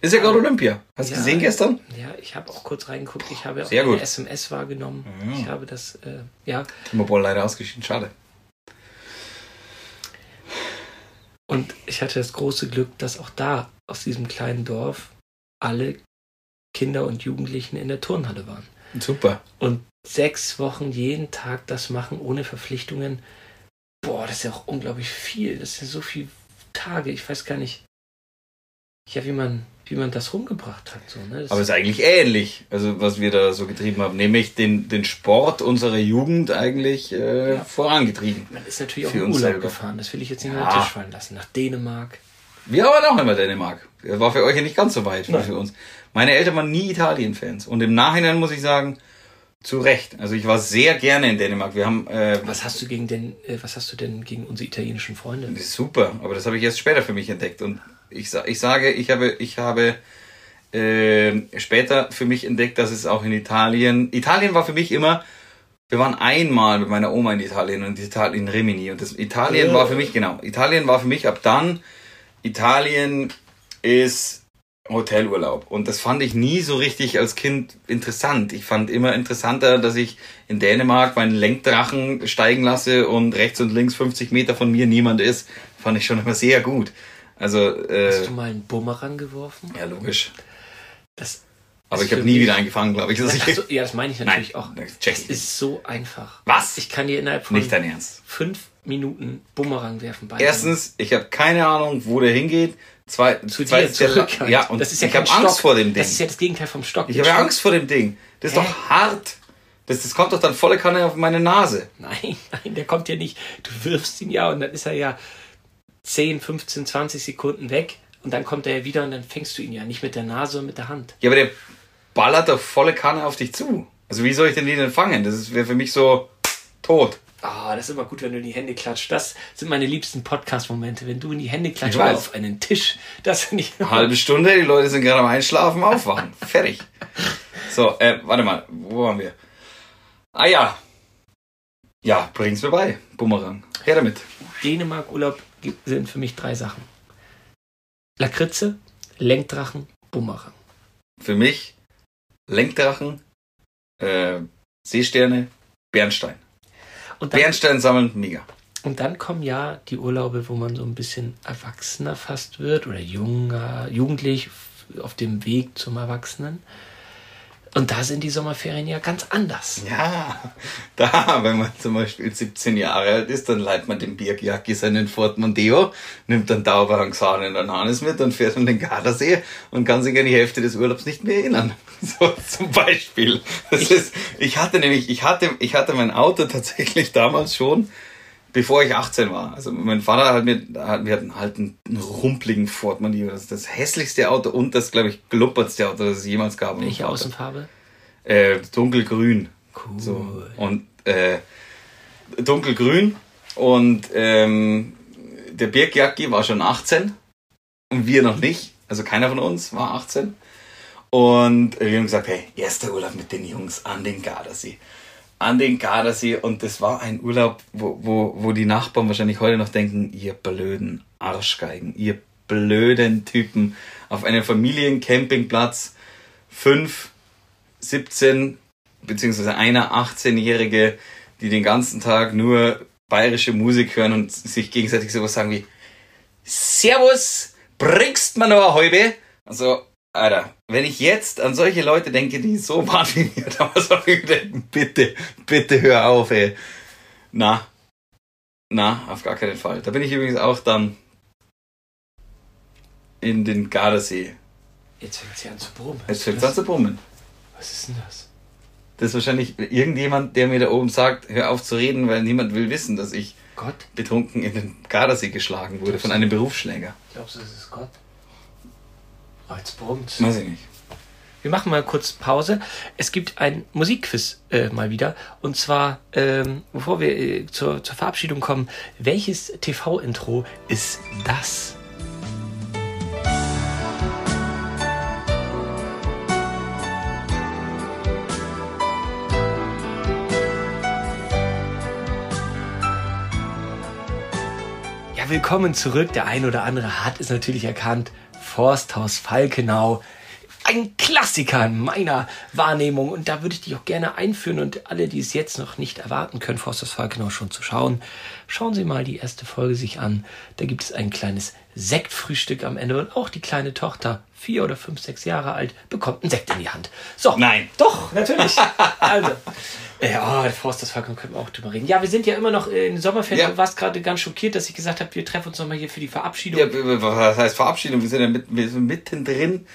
Ist ja gerade Olympia. Hast du Ja. gesehen gestern? Ja, ich habe auch kurz reingeguckt. Ich habe auch Sehr eine gut. SMS wahrgenommen. Ja. Ich habe das, äh, ja. Timo Boll leider ausgeschieden, schade. Und ich hatte das große Glück, dass auch da, aus diesem kleinen Dorf, alle Kinder und Jugendlichen in der Turnhalle waren. Super. Und sechs Wochen jeden Tag das machen, ohne Verpflichtungen. Boah, das ist ja auch unglaublich viel. Das sind so viele Tage. Ich weiß gar nicht, ja, wie man, wie man das rumgebracht hat. So, ne? Aber es ist eigentlich ähnlich, also was wir da so getrieben haben, nämlich den, den Sport unserer Jugend eigentlich äh, Ja. vorangetrieben. man ist natürlich auch in Urlaub selber. gefahren. Das will ich jetzt nicht Ja. mehr den Tisch fallen lassen. Nach Dänemark. Wir waren auch immer Dänemark. Das war für euch ja nicht ganz so weit wie Nein. für uns. Meine Eltern waren nie Italien-Fans. Und im Nachhinein muss ich sagen, zu Recht. Also ich war sehr gerne in Dänemark. Wir haben äh, Was hast du gegen den, äh, was hast du denn gegen unsere italienischen Freunde? Super, aber das habe ich erst später für mich entdeckt. Und ich, ich sage, ich habe, ich habe äh, später für mich entdeckt, dass es auch in Italien. Italien war für mich immer. Wir waren einmal mit meiner Oma in Italien und Italien in Rimini. Und das Italien Ja. war für mich, genau, Italien war für mich ab dann, Italien ist Hotelurlaub. Und das fand ich nie so richtig als Kind interessant. Ich fand immer interessanter, dass ich in Dänemark meinen Lenkdrachen steigen lasse und rechts und links 50 Meter von mir niemand ist. Fand ich schon immer sehr gut. Also, Hast äh, du mal einen Bumerang geworfen? ja, logisch. Das Aber ich habe nie wieder eingefangen, glaube ich. Ich Ach so, ja, das meine ich natürlich Nein, auch. das Es ist so einfach. Was? Ich kann dir innerhalb von Nicht dein Ernst. fünf Minuten Bumerang werfen. beibringen. Erstens, ich habe keine Ahnung, wo der hingeht. Zweitens, zu dir zweitens, der- zurück. Ja, und das ist ja ich habe Angst vor dem Ding. Das ist ja das Gegenteil vom Stock. Ich habe Angst vor dem Ding. Das ist Hä? doch hart. Das, das kommt doch dann volle Kanne auf meine Nase. Nein, <laughs> nein, der kommt ja nicht. Du wirfst ihn ja und dann ist er ja 10, 15, 20 Sekunden weg und dann kommt er ja wieder und dann fängst du ihn ja nicht mit der Nase, sondern mit der Hand. Ja, aber der ballert doch volle Kanne auf dich zu. Also wie soll ich denn den denn fangen? Das wäre für mich so tot. Ah, das ist immer gut, wenn du in die Hände klatscht. Das sind meine liebsten Podcast-Momente, wenn du in die Hände klatscht auf einen Tisch. Das finde ich. Halbe Stunde, die Leute sind gerade am Einschlafen, aufwachen. <laughs> Fertig. So, äh, warte mal, wo waren wir? Ah ja. Ja, bring's mir bei. Bumerang. Her damit. Dänemark Urlaub gibt- sind für mich drei Sachen. Lakritze, Lenkdrachen, Bumerang. Für mich Lenkdrachen, äh, Seesterne, Bernstein. Und dann, Bernstein sammeln, mega. und dann kommen ja die Urlaube, wo man so ein bisschen erwachsener fast wird oder junger, jugendlich auf dem Weg zum Erwachsenen. Und da sind die Sommerferien ja ganz anders. Ja, da, wenn man zum Beispiel 17 Jahre alt ist, dann leiht man dem Birgjacki seinen Ford Mondeo, nimmt dann Dauerhangsahne in der Hannes mit und fährt an den Gardasee und kann sich an die Hälfte des Urlaubs nicht mehr erinnern. <laughs> So zum Beispiel. Das ist, ich hatte nämlich, ich hatte, ich hatte mein Auto tatsächlich damals schon, bevor ich 18 war. Also mein Vater hat mir, hat, wir hatten halt einen, einen rumpeligen Ford Mondeo. Das ist das hässlichste Auto und das, glaube ich, gluppertste Auto, das es jemals gab. Welche. Außenfarbe? Äh, dunkelgrün. Cool. So. Und äh, dunkelgrün. Und ähm, der Birgjacki war schon 18 und wir noch nicht. Also keiner von uns war 18. Und wir haben gesagt, hey, erster Urlaub mit den Jungs an den Gardasee. An den Gardasee. Und das war ein Urlaub, wo, wo, wo die Nachbarn wahrscheinlich heute noch denken, ihr blöden Arschgeigen, ihr blöden Typen. Auf einem Familiencampingplatz. Fünf 17 beziehungsweise einer 18-Jährige, die den ganzen Tag nur bayerische Musik hören und sich gegenseitig sowas sagen wie Servus, bringst mir noch eine halbe? Also, Alter, wenn ich jetzt an solche Leute denke, die so waren wie wir damals, hab ich gedacht, bitte, bitte hör auf, ey. Na, na, auf gar keinen Fall. Da bin ich übrigens auch dann in den Gardasee. Jetzt fängt es ja an zu brummen. Jetzt fängt es an zu brummen. Was ist denn das? Das ist wahrscheinlich irgendjemand, der mir da oben sagt, hör auf zu reden, weil niemand will wissen, dass ich Gott? betrunken in den Gardasee geschlagen wurde von einem Berufsschläger. Glaubst du, das ist Gott? Jetzt brummt's. Weiß ich nicht. Wir machen mal kurz Pause. Es gibt ein Musikquiz äh, mal wieder. Und zwar, ähm, bevor wir äh, zur, zur Verabschiedung kommen, welches TV-Intro ist das? Ja, willkommen zurück. Der ein oder andere hat es natürlich erkannt. Forsthaus Falkenau. Ein Klassiker in meiner Wahrnehmung. Und da würde ich dich auch gerne einführen. Und alle, die es jetzt noch nicht erwarten können, Forsthaus Falkenau schon zu schauen, schauen Sie mal die erste Folge sich an. Da gibt es ein kleines Sektfrühstück am Ende. Und auch die kleine Tochter, vier oder fünf, sechs Jahre alt, bekommt einen Sekt in die Hand. So. Nein. Doch, natürlich. <laughs> also. Ja, der Forsthaus Falkenau können wir auch drüber reden. Ja, wir sind ja immer noch in Sommerferien. Ja. Du warst gerade ganz schockiert, dass ich gesagt habe, wir treffen uns nochmal hier für die Verabschiedung. Ja, was heißt Verabschiedung? Wir sind ja mit, wir sind mittendrin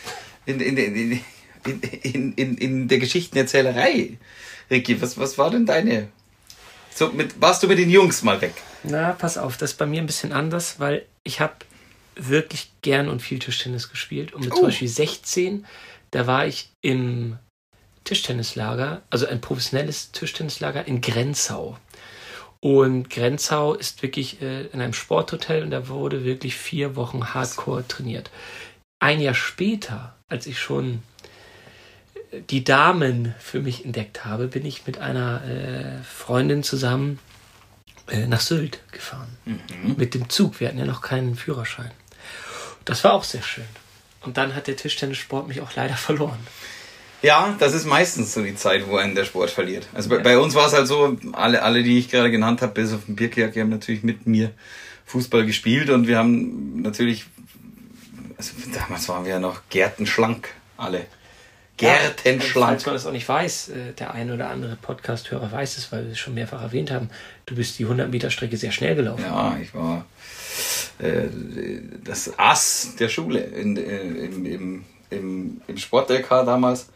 in, in, in, in, in, in, in der Geschichtenerzählerei. Ricky, was, was war denn deine? So, mit, warst du mit den Jungs mal weg? Na, pass auf, das ist bei mir ein bisschen anders, weil ich habe wirklich gern und viel Tischtennis gespielt. Und mit Oh. zum Beispiel 16, da war ich im Tischtennislager, also ein professionelles Tischtennislager in Grenzau. Und Grenzau ist wirklich äh, in einem Sporthotel und da wurde wirklich vier Wochen Hardcore trainiert. Ein Jahr später, als ich schon äh, die Damen für mich entdeckt habe, bin ich mit einer äh, Freundin zusammen äh, nach Sylt gefahren. Mit dem Zug. Wir hatten ja noch keinen Führerschein. Das war auch sehr schön. Und dann hat der Tischtennissport mich auch leider verloren. Ja, das ist meistens so die Zeit, wo einen der Sport verliert. Also bei, bei uns war es halt so, alle, alle, die ich gerade genannt habe, bis auf den Birkjag, die haben natürlich mit mir Fußball gespielt und wir haben natürlich, also damals waren wir ja noch gärtenschlank, alle. Gärtenschlank. Falls man das auch nicht weiß, äh, der ein oder andere Podcast-Hörer weiß es, weil wir es schon mehrfach erwähnt haben. Du bist die 100 Meter Strecke sehr schnell gelaufen. Ja, ich war äh, das Ass der Schule in, äh, im, im, im, im Sport-LK damals.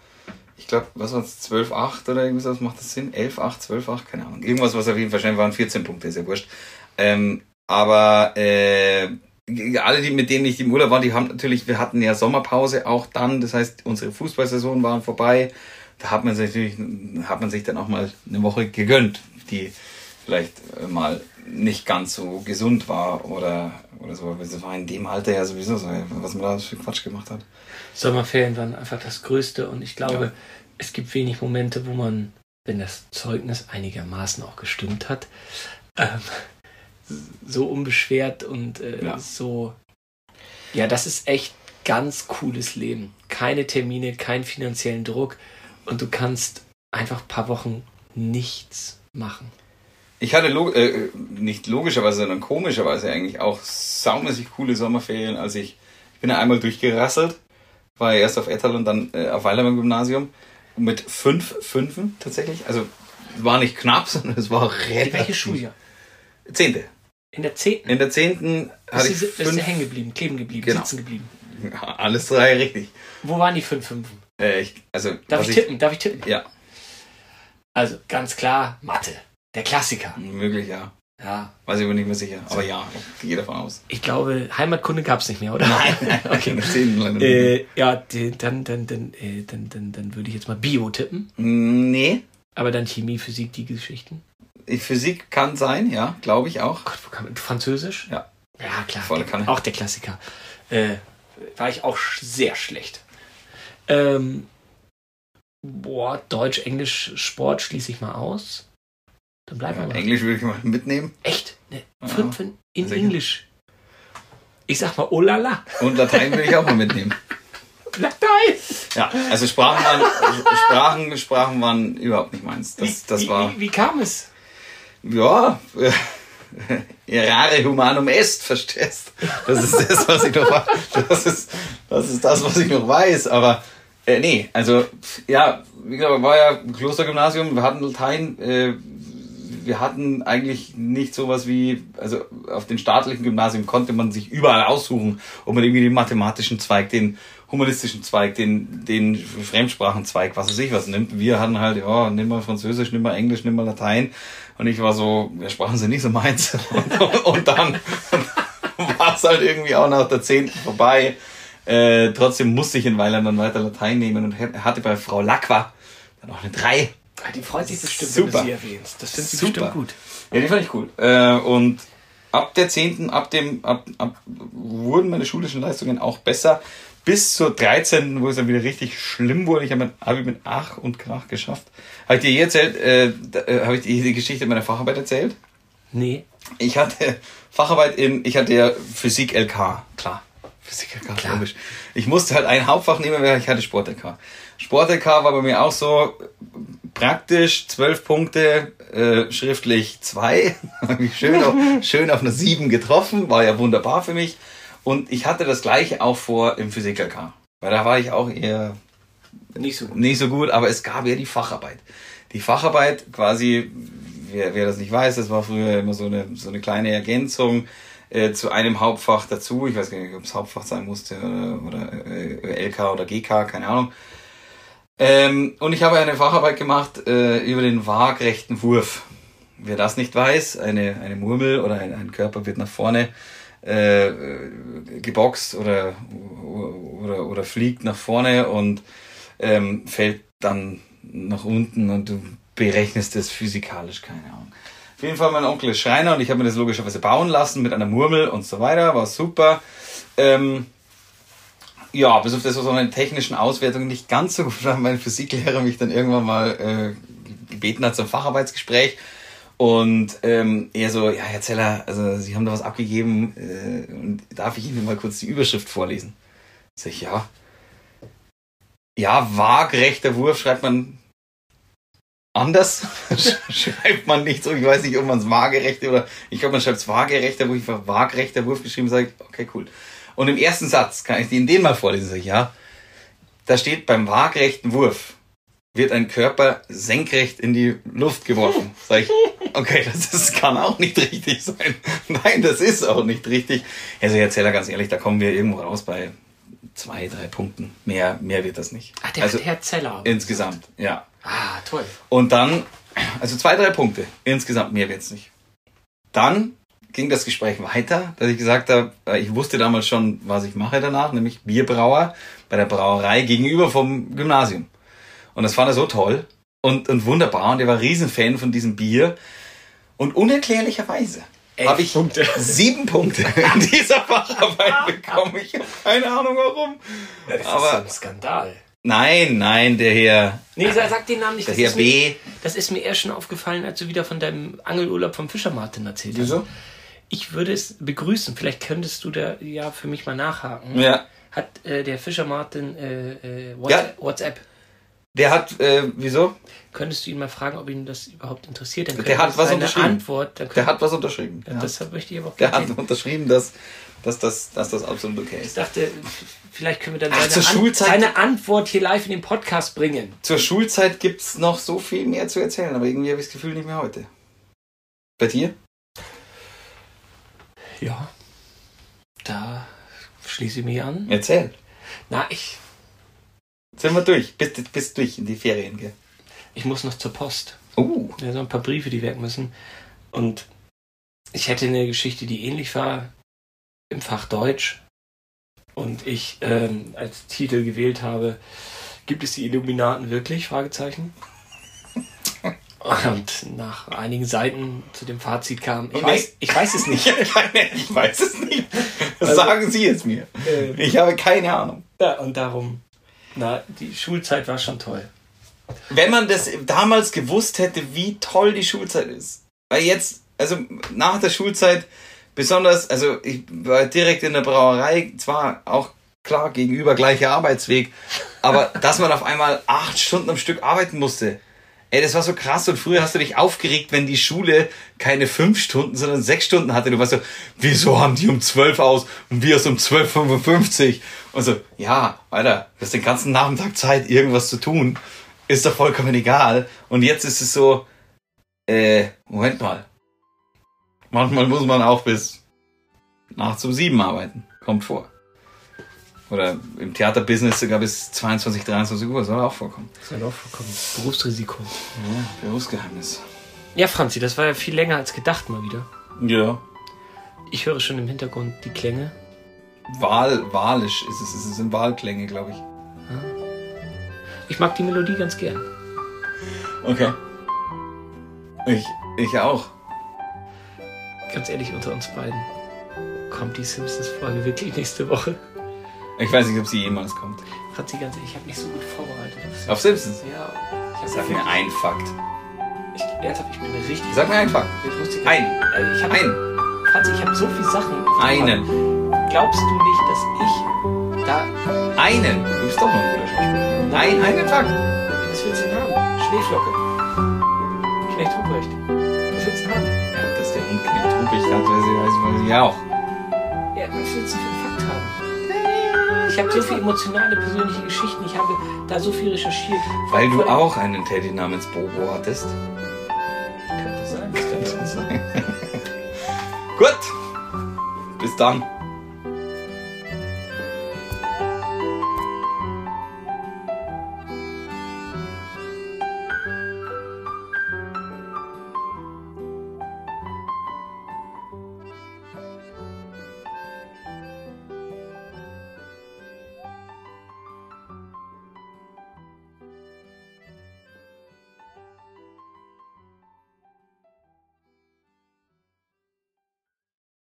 Ich glaube, was war es, 12,8 oder irgendwie sowas, macht das Sinn? 11,8, 12,8, keine Ahnung. Irgendwas, was auf jeden Fall wahrscheinlich waren 14 Punkte, ist ja wurscht. Ähm, aber äh, alle, die, mit denen ich im Urlaub war, die haben natürlich, wir hatten ja Sommerpause auch dann, das heißt, unsere Fußballsaison waren vorbei. Da hat man sich natürlich, hat man sich dann auch mal eine Woche gegönnt, die vielleicht äh, mal nicht ganz so gesund war oder, oder so. Das war in dem Alter ja sowieso so, was man da für Quatsch gemacht hat. Sommerferien waren einfach das Größte und ich glaube, Ja. es gibt wenig Momente, wo man, wenn das Zeugnis einigermaßen auch gestimmt hat, ähm, so unbeschwert und äh, Ja. so. Ja, das ist echt ganz cooles Leben. Keine Termine, keinen finanziellen Druck und du kannst einfach ein paar Wochen nichts machen. Ich hatte log äh, nicht logischerweise, sondern komischerweise eigentlich auch saumäßig coole Sommerferien, als ich, ich bin ja einmal durchgerasselt, war ja erst auf Ettal und dann äh, auf Weiler Gymnasium mit fünf Fünfen tatsächlich. Also war nicht knapp, <laughs> sondern es war relativ. Welches Schuljahr? Zehnte. In der zehnten. In der zehnten hatte Ist, ich ist fünf, hängen geblieben, kleben geblieben, Genau. sitzen geblieben. Ja, alles drei richtig. Wo waren die fünf Fünfen? Äh, ich, also Darf ich tippen? Darf ich tippen? Ja, Also ganz klar Mathe. Der Klassiker. möglich, ja. Ja. Weiß ich aber nicht mehr sicher. Aber ja, ich gehe davon aus. Ich glaube, Heimatkunde gab es nicht mehr, oder? <laughs> okay. In der zehnten leider nicht. Äh, ja, dann, dann, dann, äh, dann, dann, dann würde ich jetzt mal Bio tippen. nee. Aber dann Chemie, Physik, die Geschichten. Physik kann sein, ja, glaube ich auch. Gott, wo kam Französisch? Ja. Ja, klar. Volle Kanne. Auch der Klassiker. Äh, war ich auch sehr schlecht. Ähm, boah, Deutsch, Englisch, Sport schließe ich mal aus. Dann bleiben wir mal. Englisch würde ich mal mitnehmen. Echt? Ne, Ja. fünf in. Englisch. Ich sag mal, oh la la. Und Latein würde ich auch mal mitnehmen. <laughs> Latein. Ja, also Sprachen waren, Sprachen, Sprachen waren überhaupt nicht meins. Das, wie, das wie, war, Wie, wie kam es? ja, <laughs> errare humanum est, verstehst? Das ist das, was ich noch weiß. Das ist, das ist das, was ich noch weiß. Aber äh, nee, also ja, wie gesagt, war ja ein Klostergymnasium, wir hatten Latein, äh, wir hatten eigentlich nicht sowas wie, also auf den staatlichen Gymnasien konnte man sich überall aussuchen, ob man irgendwie den mathematischen Zweig, den humanistischen Zweig, den, den Fremdsprachenzweig, was weiß ich was nimmt. Wir hatten halt, ja, nimm mal Französisch, nimm mal Englisch, nimm mal Latein. Und ich war so, ja, Sprachen sind nicht so meins. Und, <laughs> und dann <laughs> war es halt irgendwie auch nach der zehnten vorbei. Äh, trotzdem musste ich in Weiland dann weiter Latein nehmen und hatte bei Frau Lacqua dann auch eine 3. Ah, Die freut sich bestimmt, Super. wenn du sie erwähnst. Das sie Super. bestimmt gut. Ja, die fand ich cool. Äh, und ab der 10., ab dem, ab, ab, wurden meine schulischen Leistungen auch besser. Bis zur 13., wo es dann wieder richtig schlimm wurde. Ich habe mein Abi mit Ach und Krach geschafft. Habe ich dir je erzählt, äh, äh, habe ich dir die Geschichte meiner Facharbeit erzählt? Nee. Ich hatte Facharbeit in, ich hatte ja Physik LK, klar. Physik LK, Klar. logisch. Ich musste halt ein Hauptfach nehmen, weil ich hatte Sport LK. Sport LK war bei mir auch so praktisch zwölf Punkte, äh, schriftlich zwei. <laughs> Habe ich schön auf, <laughs> schön auf eine sieben getroffen, war ja wunderbar für mich. Und ich hatte das gleiche auch vor im Physik LK. Weil da war ich auch eher Nicht so gut. nicht so gut, aber es gab ja die Facharbeit. Die Facharbeit quasi, wer, wer das nicht weiß, das war früher immer so eine, so eine kleine Ergänzung äh, zu einem Hauptfach dazu. Ich weiß gar nicht, ob es Hauptfach sein musste oder, oder äh, LK oder GK, keine Ahnung. Ähm, und ich habe eine Facharbeit gemacht äh, über den waagrechten Wurf. Wer das nicht weiß, eine, eine Murmel oder ein, ein Körper wird nach vorne äh, geboxt oder, oder, oder fliegt nach vorne und ähm, fällt dann nach unten und du berechnest es physikalisch, keine Ahnung. Auf jeden Fall, mein Onkel ist Schreiner und ich habe mir das logischerweise bauen lassen mit einer Murmel und so weiter, war super. Ähm, ja, bis auf das, was an den technischen Auswertungen nicht ganz so gut war, mein Physiklehrer mich dann irgendwann mal äh, gebeten hat zum Facharbeitsgespräch. Und ähm, er so, ja, Herr Zeller, also Sie haben da was abgegeben, äh, und darf ich Ihnen mal kurz die Überschrift vorlesen? Sag ich, ja. Ja, waagrechter Wurf schreibt man anders. <laughs> schreibt man nicht so. Ich weiß nicht, ob man es waagerechter oder ich glaube, man schreibt es waagerechter, wo ich einfach waagrechter Wurf geschrieben sage, okay, cool. Und im ersten Satz kann ich Ihnen den mal vorlesen, sag ich, ja. Da steht beim waagrechten Wurf wird ein Körper senkrecht in die Luft geworfen. Sag ich, okay, das ist, kann auch nicht richtig sein. Nein, das ist auch nicht richtig. Also Herr Zeller, ganz ehrlich, da kommen wir irgendwo raus bei zwei, drei Punkten. Mehr, mehr wird das nicht. Ach, der also Herr Zeller. insgesamt, ja. Ah, toll. Und dann, also zwei, drei Punkte. Insgesamt mehr wird's nicht. Dann ging das Gespräch weiter, dass ich gesagt habe, äh, ich wusste damals schon, was ich mache danach, nämlich Bierbrauer bei der Brauerei gegenüber vom Gymnasium. Und das fand er so toll und, und wunderbar. Und er war Riesenfan von diesem Bier. Und unerklärlicherweise habe ich Punkte. <laughs> sieben Punkte in dieser Facharbeit bekommen. Ich habe keine Ahnung warum. Das Aber- ist so ein Skandal. Nein, nein, der Herr, Nee, sag, sag den Namen nicht. der Das Herr ist, mir, B. das ist mir erst schon aufgefallen, als du wieder von deinem Angelurlaub vom Fischer Martin erzählt hast. Wieso? Ich würde es begrüßen. Vielleicht könntest du da ja für mich mal nachhaken. Ja. Hat äh, der Fischer Martin äh, äh, WhatsApp, WhatsApp? Der hat, äh, wieso? Könntest du ihn mal fragen, ob ihn das überhaupt interessiert? Dann Der hat das was unterschrieben. Antwort. Der hat was unterschrieben. ja, Deshalb möchte ich aber auch Der hat sehen. unterschrieben, dass, dass, das, dass das absolut okay Ich ist. dachte, f- vielleicht können wir dann Ach, seine, zur An Schulzeit- seine Antwort hier live in den Podcast bringen. Zur Schulzeit gibt's noch so viel mehr zu erzählen, aber irgendwie habe ich das Gefühl nicht mehr heute. Bei dir? Ja. Da schließe ich mich an. Erzähl. Na, ich, Sind wir durch. Bist, bist durch in die Ferien, gell? ich muss noch zur Post. Oh. Ja, so ein paar Briefe, die weg müssen. Und ich hätte eine Geschichte, die ähnlich war im Fach Deutsch. Und ich ähm, als Titel gewählt habe, gibt es die Illuminaten wirklich? Fragezeichen. Und nach einigen Seiten zu dem Fazit kam, ich weiß, ich weiß es nicht. <laughs> ich weiß es nicht. Also- sagen Sie es mir. Äh, Ich habe keine Ahnung. ja, und darum, na, die Schulzeit war schon toll. Wenn man das damals gewusst hätte, wie toll die Schulzeit ist. Weil jetzt, also nach der Schulzeit, besonders, also ich war direkt in der Brauerei, zwar auch klar gegenüber gleicher Arbeitsweg, aber dass man auf einmal acht Stunden am Stück arbeiten musste. Ey, das war so krass und früher hast du dich aufgeregt, wenn die Schule keine fünf Stunden, sondern sechs Stunden hatte. Du warst so, wieso haben die um zwölf aus und wir erst um 12.55 Und so, ja, Alter, du hast den ganzen Nachmittag Zeit, irgendwas zu tun. Ist doch vollkommen egal. Und jetzt ist es so, äh, Moment mal. Manchmal muss man auch bis nachts um sieben arbeiten. Kommt vor. Oder im Theaterbusiness sogar bis 22, 23 Uhr. Soll auch vorkommen. Soll auch vorkommen. Berufsrisiko. Ja, Berufsgeheimnis. Ja, Franzi, das war ja viel länger als gedacht mal wieder. Ja. Ich höre schon im Hintergrund die Klänge. Wahl, walisch ist es. Es sind Wahlklänge, glaube ich. Ich mag die Melodie ganz gern. Okay. Ich, ich auch. Ganz ehrlich, unter uns beiden. Kommt die Simpsons-Folge wirklich nächste Woche? Ich weiß nicht, ob sie jemals kommt. Franzi, ganz ehrlich, ich habe mich so gut vorbereitet. auf Auf Simpsons? Ja. Ich Sag mir einen Fakt. Ich, ernsthaft, ich bin eine richtig. Sag mir einen Fakt. Ich wusste Ein. Äh, ich hab, Einen. Franzi, ich habe so viele Sachen. Einen. Glaubst du nicht, dass ich da. Einen. Du bist doch noch ein guter Schauspieler. Nein, einen Fakt. Was willst du denn haben? Schneeflocke. Knecht Ruprecht. Was willst du denn haben? Ja, dass der Hund knickt. Rupig hat, ich, ich, weiß ich auch. Ja, was willst du für habe so viele emotionale, persönliche Geschichten. Ich habe da so viel recherchiert. Weil du auch einen Teddy namens Bobo hattest. Könnte sein. Das könnte <laughs> sein. Gut. Bis dann.